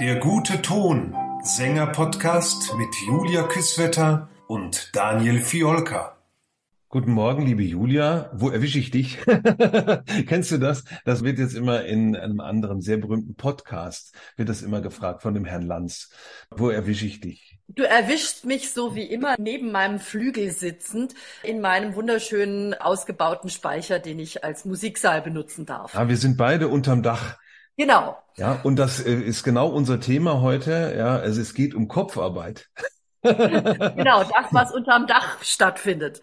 Der gute Ton, Sänger-Podcast mit Julia Küsswetter und Daniel Fiolka. Guten Morgen, liebe Julia. Wo erwische ich dich? Kennst du das? Das wird jetzt immer in einem anderen sehr berühmten Podcast, wird das immer gefragt von dem Herrn Lanz. Wo erwische ich dich? Du erwischst mich so wie immer neben meinem Flügel sitzend in meinem wunderschönen ausgebauten Speicher, den ich als Musiksaal benutzen darf. Ja, wir sind beide unterm Dach. Genau. Ja, und das äh, ist genau unser Thema heute. Ja, also es geht um Kopfarbeit. genau, das, was unterm Dach stattfindet.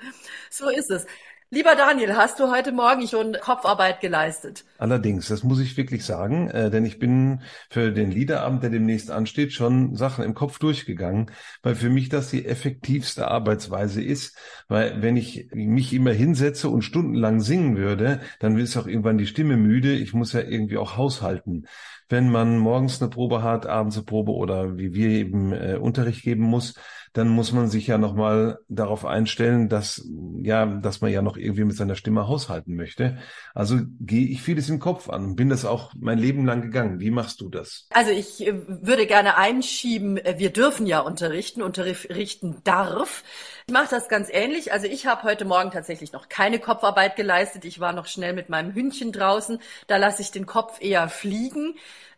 So ist es. Lieber Daniel, hast du heute Morgen schon Kopfarbeit geleistet? Allerdings, das muss ich wirklich sagen, äh, denn ich bin für den Liederabend, der demnächst ansteht, schon Sachen im Kopf durchgegangen, weil für mich das die effektivste Arbeitsweise ist, weil wenn ich mich immer hinsetze und stundenlang singen würde, dann ist auch irgendwann die Stimme müde. Ich muss ja irgendwie auch haushalten. Wenn man morgens eine Probe hat, abends eine Probe oder wie wir eben äh, Unterricht geben muss, dann muss man sich ja nochmal darauf einstellen, dass, ja, dass man ja noch irgendwie mit seiner Stimme haushalten möchte. Also gehe ich vieles im Kopf an bin das auch mein Leben lang gegangen. Wie machst du das? Also ich äh, würde gerne einschieben, äh, wir dürfen ja unterrichten, unterrichten darf. Ich mache das ganz ähnlich. Also ich habe heute Morgen tatsächlich noch keine Kopfarbeit geleistet. Ich war noch schnell mit meinem Hündchen draußen. Da lasse ich den Kopf eher fliegen.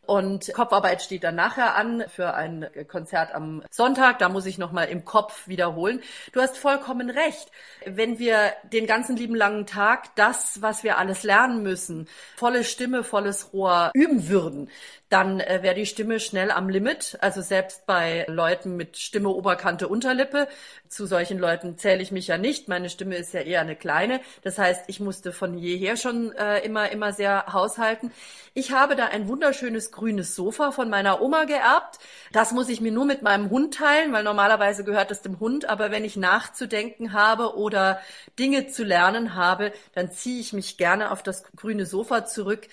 Und Kopfarbeit steht dann nachher an für ein Konzert am Sonntag. Da muss ich nochmal im Kopf wiederholen. Du hast vollkommen recht. Wenn wir den ganzen lieben langen Tag das, was wir alles lernen müssen, volle Stimme, volles Rohr üben würden, dann äh, wäre die Stimme schnell am Limit. Also selbst bei Leuten mit Stimme Oberkante Unterlippe, zu solchen Leuten zähle ich mich ja nicht. Meine Stimme ist ja eher eine kleine. Das heißt, ich musste von jeher schon äh, immer, immer sehr haushalten. Ich habe da ein wunderschönes grünes Sofa von meiner Oma geerbt. Das muss ich mir nur mit meinem Hund teilen, weil normalerweise gehört es dem Hund. Aber wenn ich nachzudenken habe oder Dinge zu lernen habe, dann ziehe ich mich gerne auf das grüne Sofa zurück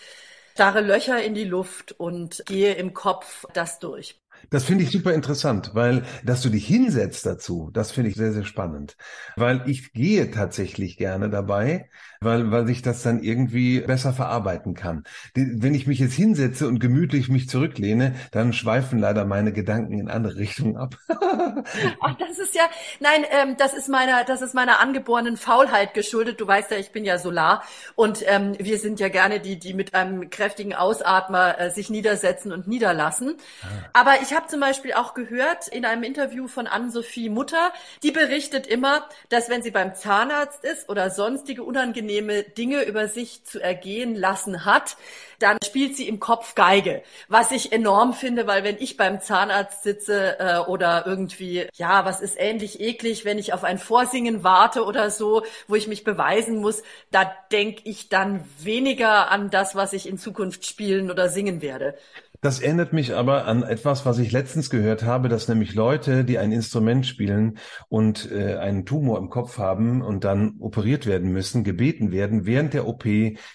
starre Löcher in die Luft und gehe im Kopf das durch. Das finde ich super interessant, weil dass du dich hinsetzt dazu, das finde ich sehr, sehr spannend. Weil ich gehe tatsächlich gerne dabei, weil, weil ich das dann irgendwie besser verarbeiten kann. Wenn ich mich jetzt hinsetze und gemütlich mich zurücklehne, dann schweifen leider meine Gedanken in andere Richtungen ab. Ach, das ist ja, nein, ähm, das ist meiner, das ist meiner angeborenen Faulheit geschuldet. Du weißt ja, ich bin ja Solar und ähm, wir sind ja gerne die, die mit einem kräftigen Ausatmer äh, sich niedersetzen und niederlassen. Ah. Aber ich habe zum Beispiel auch gehört in einem Interview von Ann-Sophie Mutter, die berichtet immer, dass wenn sie beim Zahnarzt ist oder sonstige unangenehme unangenehme Dinge über sich zu ergehen lassen hat, dann spielt sie im Kopf Geige, was ich enorm finde, weil wenn ich beim Zahnarzt sitze äh, oder irgendwie, ja, was ist ähnlich eklig, wenn ich auf ein Vorsingen warte oder so, wo ich mich beweisen muss, da denke ich dann weniger an das, was ich in Zukunft spielen oder singen werde. Das erinnert mich aber an etwas, was ich letztens gehört habe, dass nämlich Leute, die ein Instrument spielen und äh, einen Tumor im Kopf haben und dann operiert werden müssen, gebeten werden, während der OP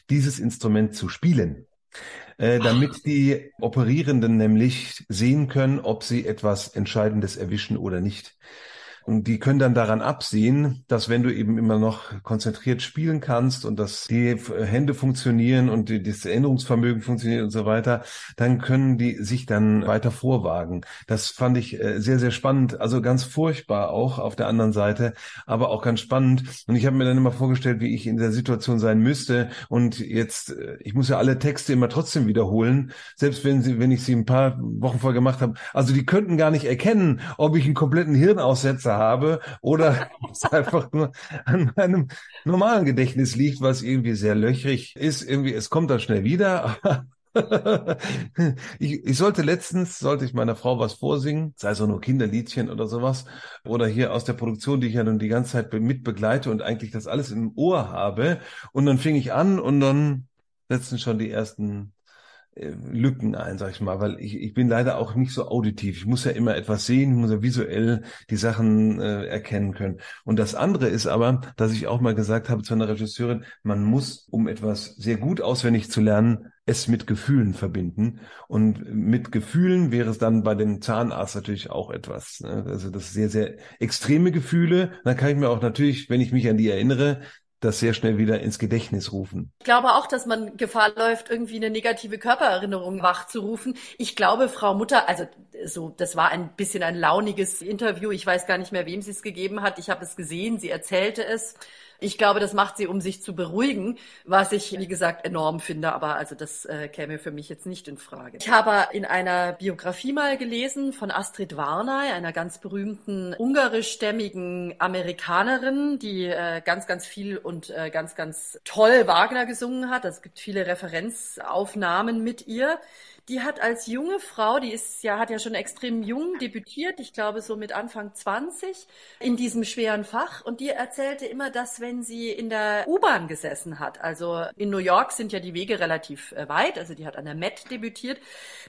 dieses Instrument zu spielen. Äh, damit die Operierenden nämlich sehen können, ob sie etwas Entscheidendes erwischen oder nicht. Und die können dann daran absehen, dass wenn du eben immer noch konzentriert spielen kannst und dass die Hände funktionieren und die, das Erinnerungsvermögen funktioniert und so weiter, dann können die sich dann weiter vorwagen. Das fand ich äh, sehr, sehr spannend. Also ganz furchtbar auch auf der anderen Seite, aber auch ganz spannend. Und ich habe mir dann immer vorgestellt, wie ich in der Situation sein müsste. Und jetzt, äh, ich muss ja alle Texte immer trotzdem wiederholen, selbst wenn sie, wenn ich sie ein paar Wochen vorher gemacht habe. Also die könnten gar nicht erkennen, ob ich einen kompletten Hirnaussetzer habe oder es einfach nur an meinem normalen Gedächtnis liegt, was irgendwie sehr löchrig ist. Irgendwie, es kommt dann schnell wieder. ich, ich sollte letztens, sollte ich meiner Frau was vorsingen, sei es auch nur Kinderliedchen oder sowas, oder hier aus der Produktion, die ich ja nun die ganze Zeit mit begleite und eigentlich das alles im Ohr habe. Und dann fing ich an und dann setzten schon die ersten Lücken ein, sag ich mal, weil ich, ich bin leider auch nicht so auditiv. Ich muss ja immer etwas sehen, muss ja visuell die Sachen äh, erkennen können. Und das andere ist aber, dass ich auch mal gesagt habe zu einer Regisseurin, man muss, um etwas sehr gut auswendig zu lernen, es mit Gefühlen verbinden. Und mit Gefühlen wäre es dann bei dem Zahnarzt natürlich auch etwas. Ne? Also das sehr, sehr extreme Gefühle. Dann kann ich mir auch natürlich, wenn ich mich an die erinnere, das sehr schnell wieder ins Gedächtnis rufen. Ich glaube auch, dass man Gefahr läuft, irgendwie eine negative Körpererinnerung wachzurufen. Ich glaube, Frau Mutter, also so, das war ein bisschen ein launiges Interview. Ich weiß gar nicht mehr, wem sie es gegeben hat. Ich habe es gesehen, sie erzählte es. Ich glaube, das macht sie, um sich zu beruhigen, was ich, wie gesagt, enorm finde. Aber also das äh, käme für mich jetzt nicht in Frage. Ich habe in einer Biografie mal gelesen von Astrid Varnay, einer ganz berühmten ungarischstämmigen Amerikanerin, die äh, ganz, ganz viel und äh, ganz, ganz toll Wagner gesungen hat. Es gibt viele Referenzaufnahmen mit ihr. Die hat als junge Frau, die ist ja, hat ja schon extrem jung debütiert, ich glaube so mit Anfang 20 in diesem schweren Fach. Und die erzählte immer, dass wenn sie in der U-Bahn gesessen hat, also in New York sind ja die Wege relativ äh, weit, also die hat an der Met debütiert,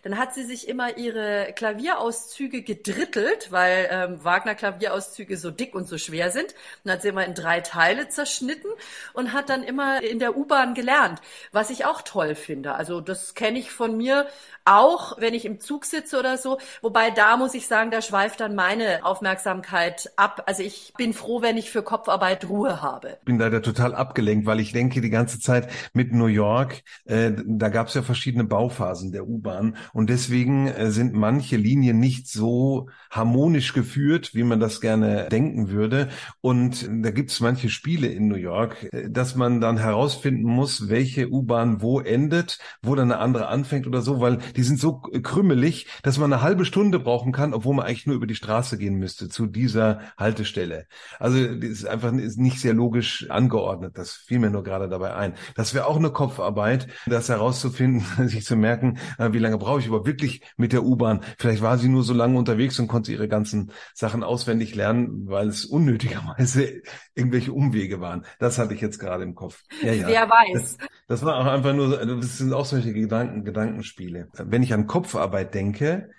dann hat sie sich immer ihre Klavierauszüge gedrittelt, weil ähm, Wagner Klavierauszüge so dick und so schwer sind. Und hat sie immer in drei Teile zerschnitten und hat dann immer in der U-Bahn gelernt, was ich auch toll finde. Also das kenne ich von mir auch wenn ich im Zug sitze oder so. Wobei da muss ich sagen, da schweift dann meine Aufmerksamkeit ab. Also ich bin froh, wenn ich für Kopfarbeit Ruhe habe. Bin leider total abgelenkt, weil ich denke die ganze Zeit mit New York, äh, da gab es ja verschiedene Bauphasen der U-Bahn und deswegen äh, sind manche Linien nicht so harmonisch geführt, wie man das gerne denken würde. Und da gibt es manche Spiele in New York, äh, dass man dann herausfinden muss, welche U-Bahn wo endet, wo dann eine andere anfängt oder so, weil die sind so krümmelig, dass man eine halbe Stunde brauchen kann, obwohl man eigentlich nur über die Straße gehen müsste zu dieser Haltestelle. Also das ist einfach ist nicht sehr logisch angeordnet. Das fiel mir nur gerade dabei ein. Das wäre auch eine Kopfarbeit, das herauszufinden, sich zu merken, äh, wie lange brauche ich überhaupt wirklich mit der U-Bahn. Vielleicht war sie nur so lange unterwegs und konnte ihre ganzen Sachen auswendig lernen, weil es unnötigerweise irgendwelche Umwege waren. Das hatte ich jetzt gerade im Kopf. Ja, ja. Wer weiß. Das, das war auch einfach nur, das sind auch solche Gedanken, Gedankenspiele wenn ich an Kopfarbeit denke,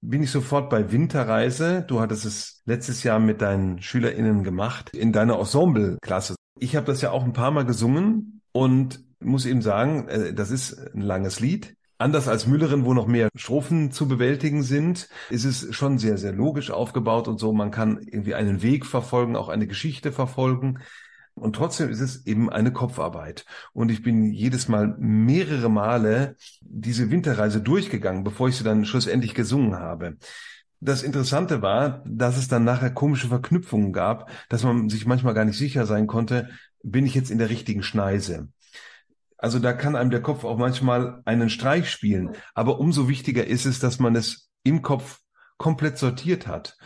bin ich sofort bei Winterreise. Du hattest es letztes Jahr mit deinen SchülerInnen gemacht in deiner Ensemble-Klasse. Ich habe das ja auch ein paar Mal gesungen und muss eben sagen, äh, das ist ein langes Lied. Anders als Müllerin, wo noch mehr Strophen zu bewältigen sind, ist es schon sehr, sehr logisch aufgebaut und so. Man kann irgendwie einen Weg verfolgen, auch eine Geschichte verfolgen. Und trotzdem ist es eben eine Kopfarbeit. Und ich bin jedes Mal mehrere Male diese Winterreise durchgegangen, bevor ich sie dann schlussendlich gesungen habe. Das Interessante war, dass es dann nachher komische Verknüpfungen gab, dass man sich manchmal gar nicht sicher sein konnte, bin ich jetzt in der richtigen Schneise. Also da kann einem der Kopf auch manchmal einen Streich spielen. Aber umso wichtiger ist es, dass man es im Kopf komplett sortiert hat.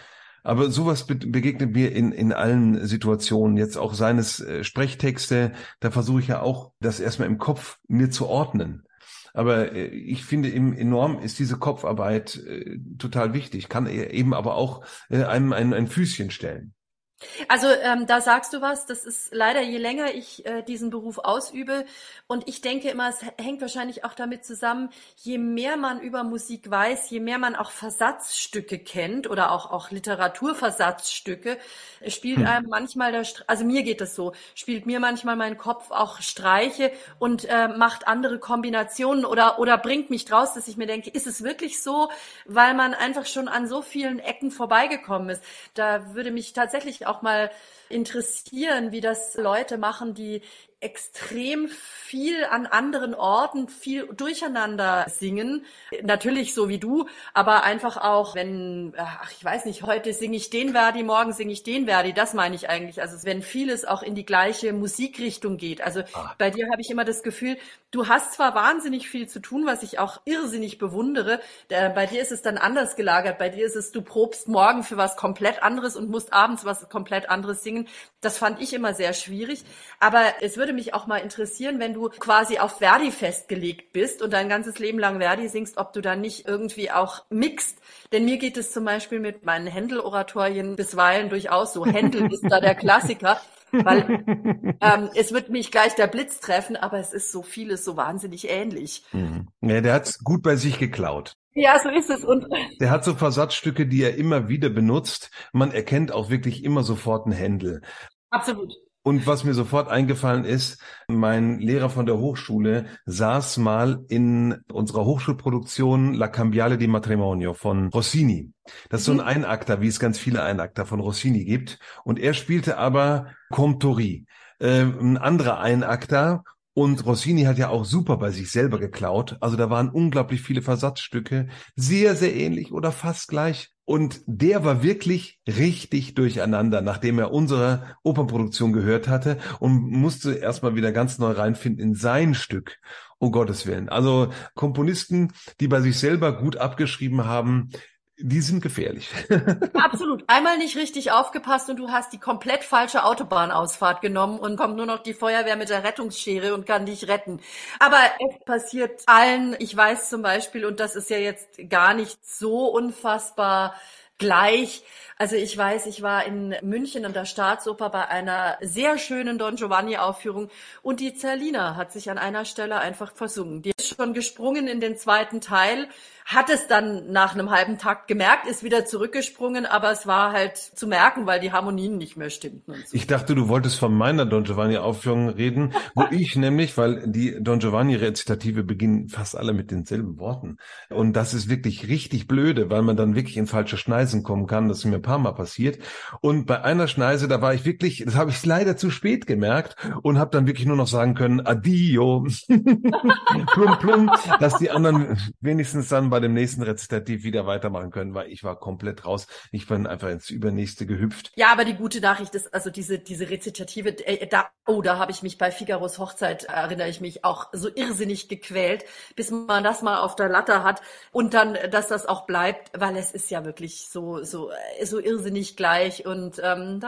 Aber sowas be begegnet mir in, in allen Situationen. Jetzt auch seines äh, Sprechtexte, da versuche ich ja auch, das erstmal im Kopf mir zu ordnen. Aber äh, ich finde eben enorm ist diese Kopfarbeit äh, total wichtig, kann eben aber auch äh, einem ein, ein Füßchen stellen. Also ähm, da sagst du was, das ist leider, je länger ich äh, diesen Beruf ausübe und ich denke immer, es hängt wahrscheinlich auch damit zusammen, je mehr man über Musik weiß, je mehr man auch Versatzstücke kennt oder auch, auch Literaturversatzstücke, spielt hm. einem manchmal, der, also mir geht das so, spielt mir manchmal mein Kopf auch Streiche und äh, macht andere Kombinationen oder, oder bringt mich draus, dass ich mir denke, ist es wirklich so, weil man einfach schon an so vielen Ecken vorbeigekommen ist. Da würde mich tatsächlich auch mal interessieren, wie das Leute machen, die extrem viel an anderen Orten, viel durcheinander singen. Natürlich so wie du, aber einfach auch, wenn, ach, ich weiß nicht, heute singe ich den Verdi, morgen singe ich den Verdi, das meine ich eigentlich. Also wenn vieles auch in die gleiche Musikrichtung geht. Also ah. bei dir habe ich immer das Gefühl, du hast zwar wahnsinnig viel zu tun, was ich auch irrsinnig bewundere. Bei dir ist es dann anders gelagert. Bei dir ist es, du probst morgen für was komplett anderes und musst abends was komplett anderes singen. Das fand ich immer sehr schwierig. Aber es würde mich auch mal interessieren, wenn du quasi auf Verdi festgelegt bist und dein ganzes Leben lang Verdi singst, ob du dann nicht irgendwie auch mixt. Denn mir geht es zum Beispiel mit meinen Händel-Oratorien bisweilen durchaus so. Händel ist da der Klassiker. weil ähm, es wird mich gleich der Blitz treffen, aber es ist so vieles so wahnsinnig ähnlich. Mhm. Ja, der hat's gut bei sich geklaut. Ja, so ist es. Und der hat so Versatzstücke, die er immer wieder benutzt. Man erkennt auch wirklich immer sofort einen Händel. Absolut. Und was mir sofort eingefallen ist, mein Lehrer von der Hochschule saß mal in unserer Hochschulproduktion La Cambiale di Matrimonio von Rossini. Das ist so ein mhm. Einakter, wie es ganz viele Einakter von Rossini gibt. Und er spielte aber Comtori. äh, ein anderer Einakter und Rossini hat ja auch super bei sich selber geklaut. Also da waren unglaublich viele Versatzstücke, sehr, sehr ähnlich oder fast gleich. Und der war wirklich richtig durcheinander, nachdem er unsere Opernproduktion gehört hatte und musste erstmal wieder ganz neu reinfinden in sein Stück. Um Gottes Willen. Also Komponisten, die bei sich selber gut abgeschrieben haben, die sind gefährlich. Absolut. Einmal nicht richtig aufgepasst und du hast die komplett falsche Autobahnausfahrt genommen und kommt nur noch die Feuerwehr mit der Rettungsschere und kann dich retten. Aber es passiert allen. Ich weiß zum Beispiel, und das ist ja jetzt gar nicht so unfassbar gleich. Also ich weiß, ich war in München in der Staatsoper bei einer sehr schönen Don Giovanni Aufführung und die Zerlina hat sich an einer Stelle einfach versungen. Die ist schon gesprungen in den zweiten Teil hat es dann nach einem halben Takt gemerkt, ist wieder zurückgesprungen, aber es war halt zu merken, weil die Harmonien nicht mehr stimmten. So. Ich dachte, du wolltest von meiner Don Giovanni Aufführung reden, wo ich nämlich, weil die Don Giovanni Rezitative beginnen fast alle mit denselben Worten. Und das ist wirklich richtig blöde, weil man dann wirklich in falsche Schneisen kommen kann. Das ist mir paar Mal passiert. Und bei einer Schneise, da war ich wirklich, das habe ich leider zu spät gemerkt und habe dann wirklich nur noch sagen können, Adio, plum plum, dass die anderen wenigstens dann bei dem nächsten Rezitativ wieder weitermachen können, weil ich war komplett raus. Ich bin einfach ins Übernächste gehüpft. Ja, aber die gute Nachricht ist, also diese, diese Rezitative, äh, da, oh, da habe ich mich bei Figaros Hochzeit, erinnere ich mich, auch so irrsinnig gequält, bis man das mal auf der Latte hat und dann, dass das auch bleibt, weil es ist ja wirklich so, so, so irrsinnig gleich und ähm,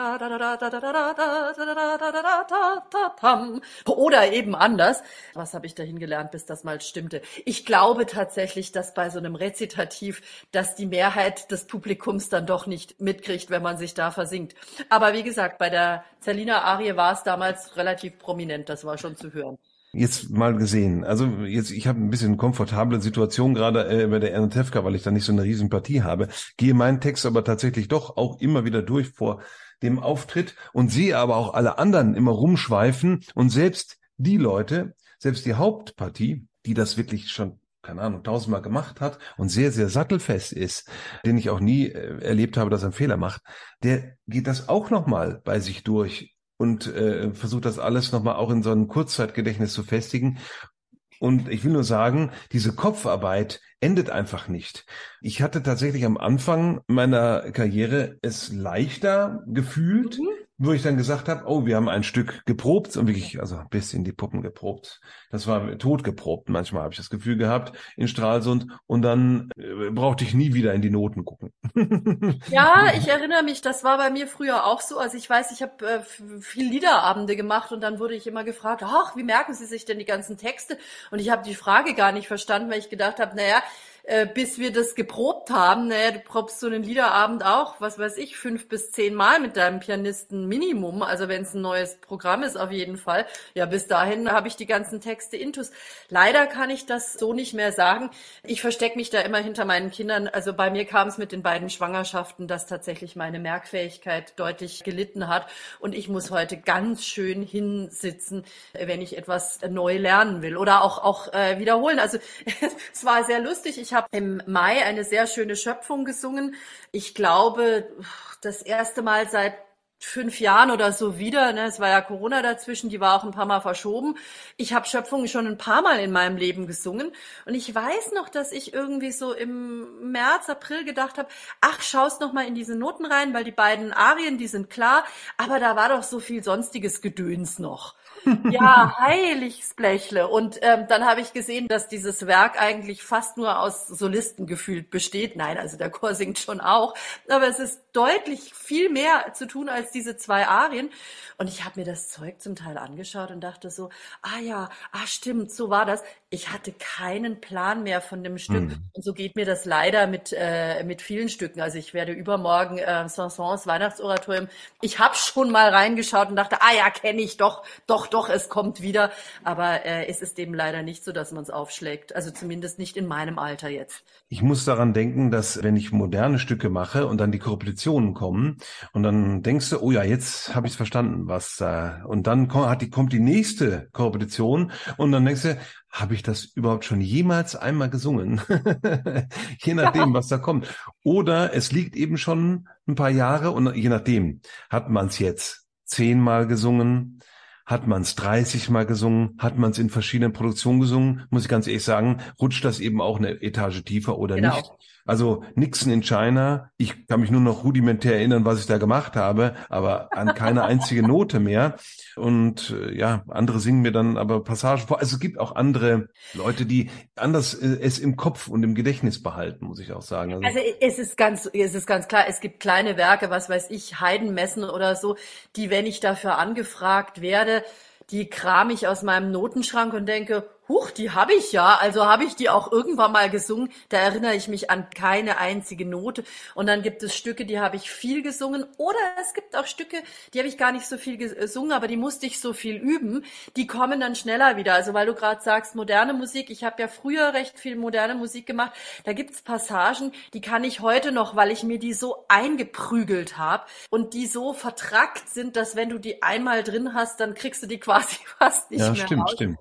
oder eben anders. Was habe ich dahin gelernt, bis das mal stimmte? Ich glaube tatsächlich, dass bei so einem Rezitativ, dass die Mehrheit des Publikums dann doch nicht mitkriegt, wenn man sich da versinkt. Aber wie gesagt, bei der Zerlina Arie war es damals relativ prominent, das war schon zu hören. Jetzt mal gesehen. Also jetzt, ich habe ein bisschen komfortable Situation gerade äh, bei der Ernotevka, weil ich da nicht so eine riesen Partie habe. Gehe meinen Text aber tatsächlich doch auch immer wieder durch vor dem Auftritt und sehe aber auch alle anderen immer rumschweifen und selbst die Leute, selbst die Hauptpartie, die das wirklich schon keine Ahnung, tausendmal gemacht hat und sehr, sehr sattelfest ist, den ich auch nie äh, erlebt habe, dass er einen Fehler macht, der geht das auch nochmal bei sich durch und äh, versucht das alles nochmal auch in so einem Kurzzeitgedächtnis zu festigen. Und ich will nur sagen, diese Kopfarbeit endet einfach nicht. Ich hatte tatsächlich am Anfang meiner Karriere es leichter gefühlt, mhm wo ich dann gesagt habe, oh, wir haben ein Stück geprobt und wirklich, also ein bisschen die Puppen geprobt. Das war tot geprobt. Manchmal habe ich das Gefühl gehabt in Stralsund und dann äh, brauchte ich nie wieder in die Noten gucken. ja, ich erinnere mich, das war bei mir früher auch so. Also ich weiß, ich habe äh, viel Liederabende gemacht und dann wurde ich immer gefragt, ach, wie merken Sie sich denn die ganzen Texte? Und ich habe die Frage gar nicht verstanden, weil ich gedacht habe, naja, äh, bis wir das geprobt haben. Naja, du probst so einen Liederabend auch, was weiß ich, fünf bis zehn Mal mit deinem Pianisten Minimum. Also wenn es ein neues Programm ist, auf jeden Fall. Ja, bis dahin habe ich die ganzen Texte intus. Leider kann ich das so nicht mehr sagen. Ich verstecke mich da immer hinter meinen Kindern. Also bei mir kam es mit den beiden Schwangerschaften, dass tatsächlich meine Merkfähigkeit deutlich gelitten hat. Und ich muss heute ganz schön hinsitzen, wenn ich etwas neu lernen will oder auch, auch äh, wiederholen. Also es war sehr lustig. Ich habe im Mai eine sehr schöne Schöpfung gesungen. Ich glaube, das erste Mal seit fünf Jahren oder so wieder. Ne? Es war ja Corona dazwischen, die war auch ein paar Mal verschoben. Ich habe Schöpfungen schon ein paar Mal in meinem Leben gesungen. Und ich weiß noch, dass ich irgendwie so im März, April gedacht habe, ach, schaust noch mal in diese Noten rein, weil die beiden Arien, die sind klar, aber da war doch so viel sonstiges Gedöns noch. Ja, heiliges Blechle. Und ähm, dann habe ich gesehen, dass dieses Werk eigentlich fast nur aus Solisten gefühlt besteht. Nein, also der Chor singt schon auch. Aber es ist deutlich viel mehr zu tun als diese zwei Arien. Und ich habe mir das Zeug zum Teil angeschaut und dachte so, ah ja, ah stimmt, so war das. Ich hatte keinen Plan mehr von dem Stück. Mhm. Und so geht mir das leider mit, äh, mit vielen Stücken. Also ich werde übermorgen äh, Saint-Saëns Weihnachtsoratorium. Ich habe schon mal reingeschaut und dachte, ah ja, kenne ich doch, doch, doch, es kommt wieder. Aber äh, es ist eben leider nicht so, dass man es aufschlägt. Also zumindest nicht in meinem Alter jetzt. Ich muss daran denken, dass wenn ich moderne Stücke mache und dann die Korrepetitionen kommen und dann denkst du, oh ja, jetzt habe ich es verstanden, was äh, und dann kommt, hat die, kommt die nächste Korrepetition und dann denkst du, habe ich das überhaupt schon jemals einmal gesungen? je nachdem, was da kommt. Oder es liegt eben schon ein paar Jahre und je nachdem, hat man es jetzt zehnmal gesungen, hat man es 30 Mal gesungen, hat man es in verschiedenen Produktionen gesungen, muss ich ganz ehrlich sagen, rutscht das eben auch eine Etage tiefer oder genau. nicht. Also Nixon in China, ich kann mich nur noch rudimentär erinnern, was ich da gemacht habe, aber an keine einzige Note mehr. Und äh, ja, andere singen mir dann aber Passagen vor. Also es gibt auch andere Leute, die anders äh, es im Kopf und im Gedächtnis behalten, muss ich auch sagen. Also, also es ist ganz, es ist ganz klar, es gibt kleine Werke, was weiß ich, Heidenmessen oder so, die, wenn ich dafür angefragt werde, die kram ich aus meinem Notenschrank und denke, huch, die habe ich ja, also habe ich die auch irgendwann mal gesungen. Da erinnere ich mich an keine einzige Note. Und dann gibt es Stücke, die habe ich viel gesungen. Oder es gibt auch Stücke, die habe ich gar nicht so viel gesungen, aber die musste ich so viel üben. Die kommen dann schneller wieder. Also weil du gerade sagst, moderne Musik. Ich habe ja früher recht viel moderne Musik gemacht. Da gibt's Passagen, die kann ich heute noch, weil ich mir die so eingeprügelt habe und die so vertrackt sind, dass wenn du die einmal drin hast, dann kriegst du die quasi fast nicht ja, mehr Ja, stimmt, raus. stimmt.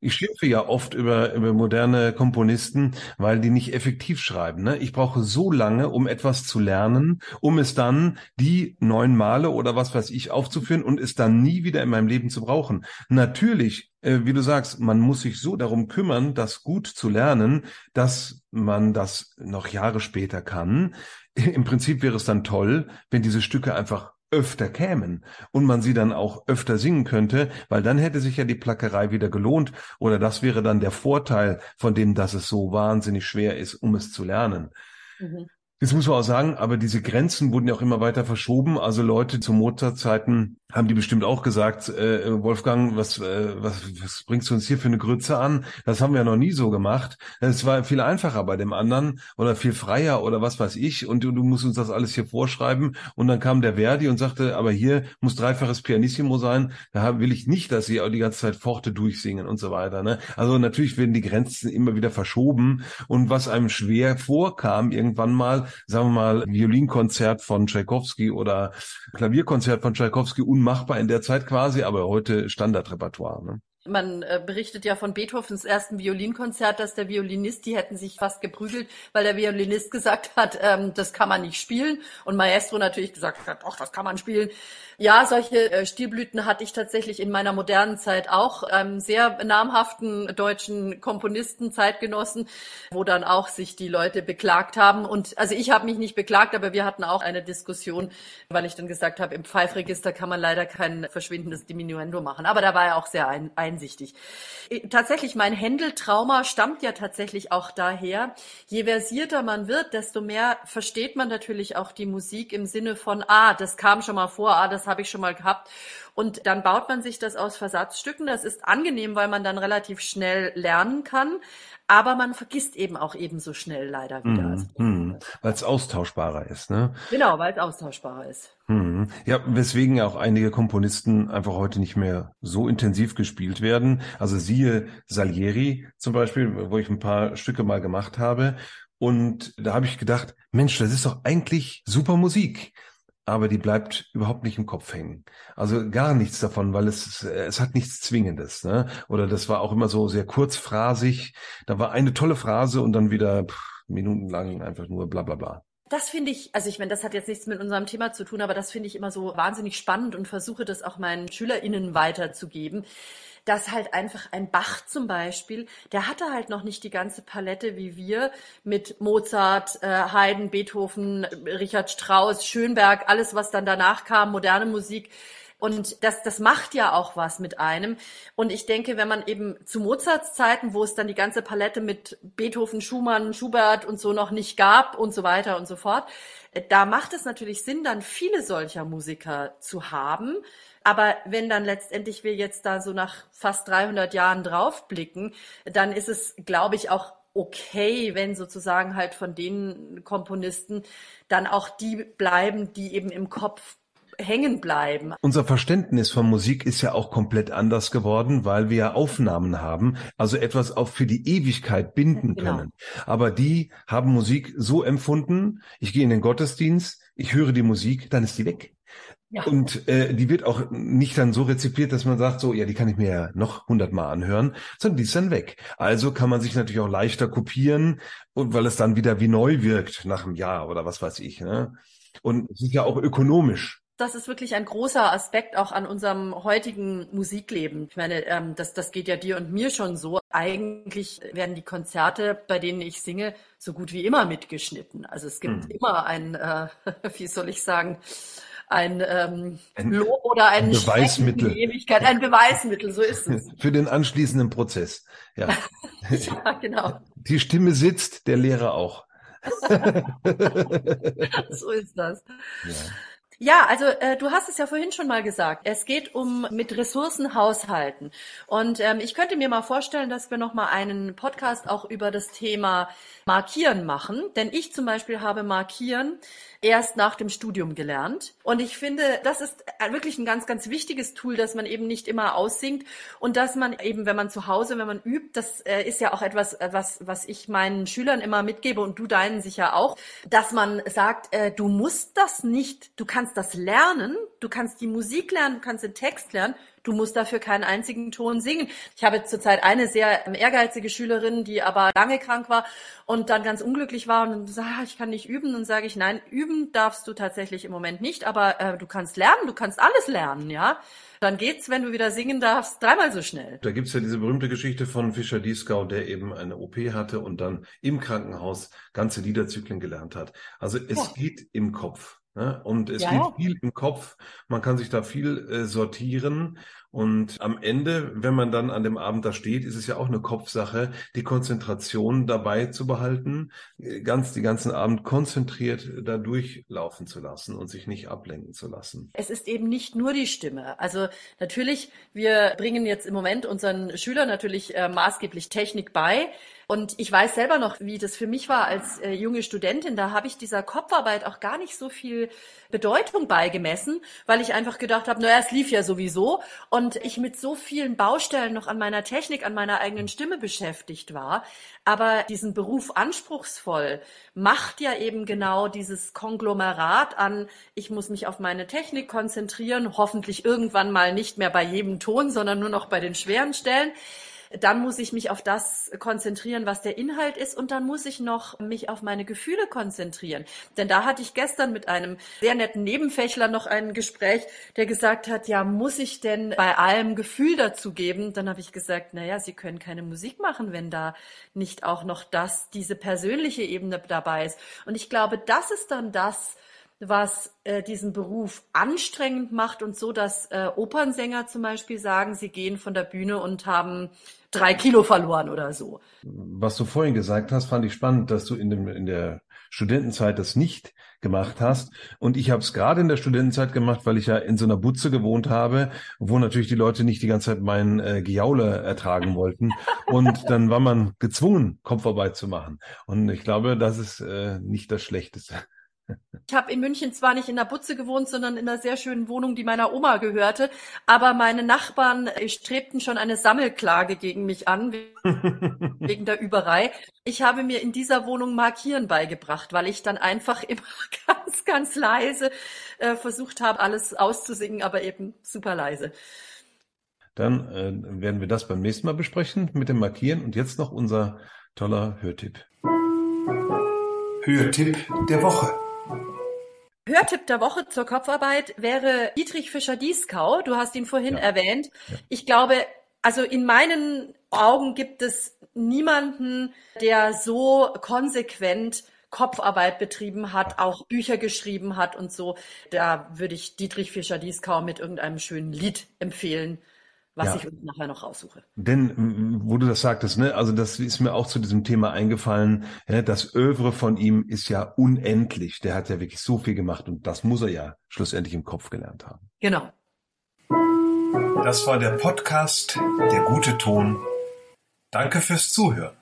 Ich schimpfe ja oft über, über moderne Komponisten, weil die nicht effektiv schreiben. Ne? Ich brauche so lange, um etwas zu lernen, um es dann die neun Male oder was weiß ich aufzuführen und es dann nie wieder in meinem Leben zu brauchen. Natürlich, äh, wie du sagst, man muss sich so darum kümmern, das gut zu lernen, dass man das noch Jahre später kann. Im Prinzip wäre es dann toll, wenn diese Stücke einfach öfter kämen und man sie dann auch öfter singen könnte, weil dann hätte sich ja die Plackerei wieder gelohnt oder das wäre dann der Vorteil von dem, dass es so wahnsinnig schwer ist, um es zu lernen. Mhm. Jetzt muss man auch sagen, aber diese Grenzen wurden ja auch immer weiter verschoben. Also Leute zu Mozart-Zeiten haben die bestimmt auch gesagt, äh, Wolfgang, was, äh, was, was bringst du uns hier für eine Grütze an? Das haben wir noch nie so gemacht. Es war viel einfacher bei dem anderen oder viel freier oder was weiß ich. Und du, du musst uns das alles hier vorschreiben. Und dann kam der Verdi und sagte, aber hier muss dreifaches Pianissimo sein. Da will ich nicht, dass sie die ganze Zeit Forte durchsingen und so weiter. Ne? Also natürlich werden die Grenzen immer wieder verschoben. Und was einem schwer vorkam, irgendwann mal, sagen wir mal, Violinkonzert von Tchaikovsky oder Klavierkonzert von Tchaikovsky unmachbar in der Zeit quasi, aber heute Standardrepertoire. Ne? Man äh, berichtet ja von Beethovens ersten Violinkonzert, dass der Violinist, die hätten sich fast geprügelt, weil der Violinist gesagt hat, ähm, das kann man nicht spielen. Und Maestro natürlich gesagt hat, ach, das kann man spielen. Ja, solche äh, Stilblüten hatte ich tatsächlich in meiner modernen Zeit auch. Einem sehr namhaften deutschen Komponisten, Zeitgenossen, wo dann auch sich die Leute beklagt haben. Und also ich habe mich nicht beklagt, aber wir hatten auch eine Diskussion, weil ich dann gesagt habe, im Pfeifregister kann man leider kein verschwindendes Diminuendo machen. Aber da war er auch sehr ein, einsichtig. Äh, tatsächlich, mein Händeltrauma stammt ja tatsächlich auch daher. Je versierter man wird, desto mehr versteht man natürlich auch die Musik im Sinne von, ah, das kam schon mal vor, ah, das habe ich schon mal gehabt. Und dann baut man sich das aus Versatzstücken. Das ist angenehm, weil man dann relativ schnell lernen kann. Aber man vergisst eben auch ebenso schnell leider wieder. Mhm. Mhm. Weil es austauschbarer ist, ne? Genau, weil es austauschbarer ist. Mhm. Ja, weswegen ja auch einige Komponisten einfach heute nicht mehr so intensiv gespielt werden. Also siehe Salieri zum Beispiel, wo ich ein paar Stücke mal gemacht habe. Und da habe ich gedacht, Mensch, das ist doch eigentlich super Musik aber die bleibt überhaupt nicht im Kopf hängen. Also gar nichts davon, weil es es hat nichts Zwingendes. Ne? Oder das war auch immer so sehr kurzphrasig. Da war eine tolle Phrase und dann wieder pff, minutenlang einfach nur bla bla bla. Das finde ich, also ich meine, das hat jetzt nichts mit unserem Thema zu tun, aber das finde ich immer so wahnsinnig spannend und versuche das auch meinen SchülerInnen weiterzugeben dass halt einfach ein Bach zum Beispiel, der hatte halt noch nicht die ganze Palette wie wir mit Mozart, äh, Haydn, Beethoven, Richard Strauss, Schönberg, alles was dann danach kam, moderne Musik. Und das, das macht ja auch was mit einem. Und ich denke, wenn man eben zu Mozarts Zeiten, wo es dann die ganze Palette mit Beethoven, Schumann, Schubert und so noch nicht gab und so weiter und so fort, äh, da macht es natürlich Sinn, dann viele solcher Musiker zu haben, aber wenn dann letztendlich wir jetzt da so nach fast 300 Jahren draufblicken, dann ist es, glaube ich, auch okay, wenn sozusagen halt von den Komponisten dann auch die bleiben, die eben im Kopf hängen bleiben. Unser Verständnis von Musik ist ja auch komplett anders geworden, weil wir ja Aufnahmen haben, also etwas auch für die Ewigkeit binden genau. können. Aber die haben Musik so empfunden, ich gehe in den Gottesdienst, ich höre die Musik, dann ist die weg. Ja. Und äh, die wird auch nicht dann so rezipiert, dass man sagt, so, ja, die kann ich mir ja noch hundertmal anhören, sondern die ist dann weg. Also kann man sich natürlich auch leichter kopieren und weil es dann wieder wie neu wirkt nach einem Jahr oder was weiß ich. Ne? Und es ist ja auch ökonomisch das ist wirklich ein großer Aspekt auch an unserem heutigen Musikleben. Ich meine, ähm, das, das geht ja dir und mir schon so. Eigentlich werden die Konzerte, bei denen ich singe, so gut wie immer mitgeschnitten. Also es gibt hm. immer ein, äh, wie soll ich sagen, ein, ähm, ein Lob oder ein, ein Beweismittel. Ewigkeit, ein Beweismittel, so ist es. Für den anschließenden Prozess. Ja. ja, genau. Die Stimme sitzt, der Lehrer auch. so ist das. Ja. Ja, also äh, du hast es ja vorhin schon mal gesagt. Es geht um mit Ressourcen haushalten. Und ähm, ich könnte mir mal vorstellen, dass wir noch mal einen Podcast auch über das Thema Markieren machen. Denn ich zum Beispiel habe Markieren erst nach dem Studium gelernt. Und ich finde, das ist wirklich ein ganz, ganz wichtiges Tool, dass man eben nicht immer aussingt und dass man eben, wenn man zu Hause, wenn man übt, das äh, ist ja auch etwas, äh, was, was ich meinen Schülern immer mitgebe und du deinen sicher auch, dass man sagt, äh, du musst das nicht, du kannst das lernen, du kannst die Musik lernen, du kannst den Text lernen, Du musst dafür keinen einzigen Ton singen. Ich habe zurzeit eine sehr ehrgeizige Schülerin, die aber lange krank war und dann ganz unglücklich war und sagt, ah, ich kann nicht üben. Dann sage ich, nein, üben darfst du tatsächlich im Moment nicht, aber äh, du kannst lernen, du kannst alles lernen, ja. Dann geht's, wenn du wieder singen darfst, dreimal so schnell. Da gibt's ja diese berühmte Geschichte von Fischer Dieskau, der eben eine OP hatte und dann im Krankenhaus ganze Liederzyklen gelernt hat. Also es ja. geht im Kopf. Ne? Und es ja. geht viel im Kopf. Man kann sich da viel äh, sortieren. Und am Ende, wenn man dann an dem Abend da steht, ist es ja auch eine Kopfsache, die Konzentration dabei zu behalten, äh, ganz die ganzen Abend konzentriert da durchlaufen zu lassen und sich nicht ablenken zu lassen. Es ist eben nicht nur die Stimme. Also natürlich, wir bringen jetzt im Moment unseren Schülern natürlich äh, maßgeblich Technik bei. Und ich weiß selber noch, wie das für mich war als äh, junge Studentin. Da habe ich dieser Kopfarbeit auch gar nicht so viel Bedeutung beigemessen, weil ich einfach gedacht habe, naja, es lief ja sowieso. Und ich mit so vielen Baustellen noch an meiner Technik, an meiner eigenen Stimme beschäftigt war. Aber diesen Beruf anspruchsvoll macht ja eben genau dieses Konglomerat an, ich muss mich auf meine Technik konzentrieren, hoffentlich irgendwann mal nicht mehr bei jedem Ton, sondern nur noch bei den schweren Stellen dann muss ich mich auf das konzentrieren, was der Inhalt ist und dann muss ich noch mich auf meine Gefühle konzentrieren. Denn da hatte ich gestern mit einem sehr netten Nebenfächler noch ein Gespräch, der gesagt hat, ja, muss ich denn bei allem Gefühl dazu geben? Dann habe ich gesagt, na ja, Sie können keine Musik machen, wenn da nicht auch noch das, diese persönliche Ebene dabei ist. Und ich glaube, das ist dann das, was äh, diesen Beruf anstrengend macht und so, dass äh, Opernsänger zum Beispiel sagen, sie gehen von der Bühne und haben drei Kilo verloren oder so. Was du vorhin gesagt hast, fand ich spannend, dass du in, dem, in der Studentenzeit das nicht gemacht hast. Und ich habe es gerade in der Studentenzeit gemacht, weil ich ja in so einer Butze gewohnt habe, wo natürlich die Leute nicht die ganze Zeit meinen äh, Gejaule ertragen wollten. Und dann war man gezwungen, Kopfarbeit zu machen. Und ich glaube, das ist äh, nicht das Schlechteste. Ich habe in München zwar nicht in der Butze gewohnt, sondern in einer sehr schönen Wohnung, die meiner Oma gehörte, aber meine Nachbarn äh, strebten schon eine Sammelklage gegen mich an, wegen der Überei. Ich habe mir in dieser Wohnung Markieren beigebracht, weil ich dann einfach immer ganz, ganz leise äh, versucht habe, alles auszusingen, aber eben super leise. Dann äh, werden wir das beim nächsten Mal besprechen mit dem Markieren und jetzt noch unser toller Hörtipp. Hörtipp der Woche. Hörtipp der Woche zur Kopfarbeit wäre Dietrich Fischer-Dieskau. Du hast ihn vorhin ja. erwähnt. Ja. Ich glaube, also in meinen Augen gibt es niemanden, der so konsequent Kopfarbeit betrieben hat, auch Bücher geschrieben hat und so. Da würde ich Dietrich Fischer-Dieskau mit irgendeinem schönen Lied empfehlen was ja. ich uns nachher noch raussuche. Denn, wo du das sagtest, ne, also das ist mir auch zu diesem Thema eingefallen, ja, das Övre von ihm ist ja unendlich. Der hat ja wirklich so viel gemacht und das muss er ja schlussendlich im Kopf gelernt haben. Genau. Das war der Podcast Der gute Ton. Danke fürs Zuhören.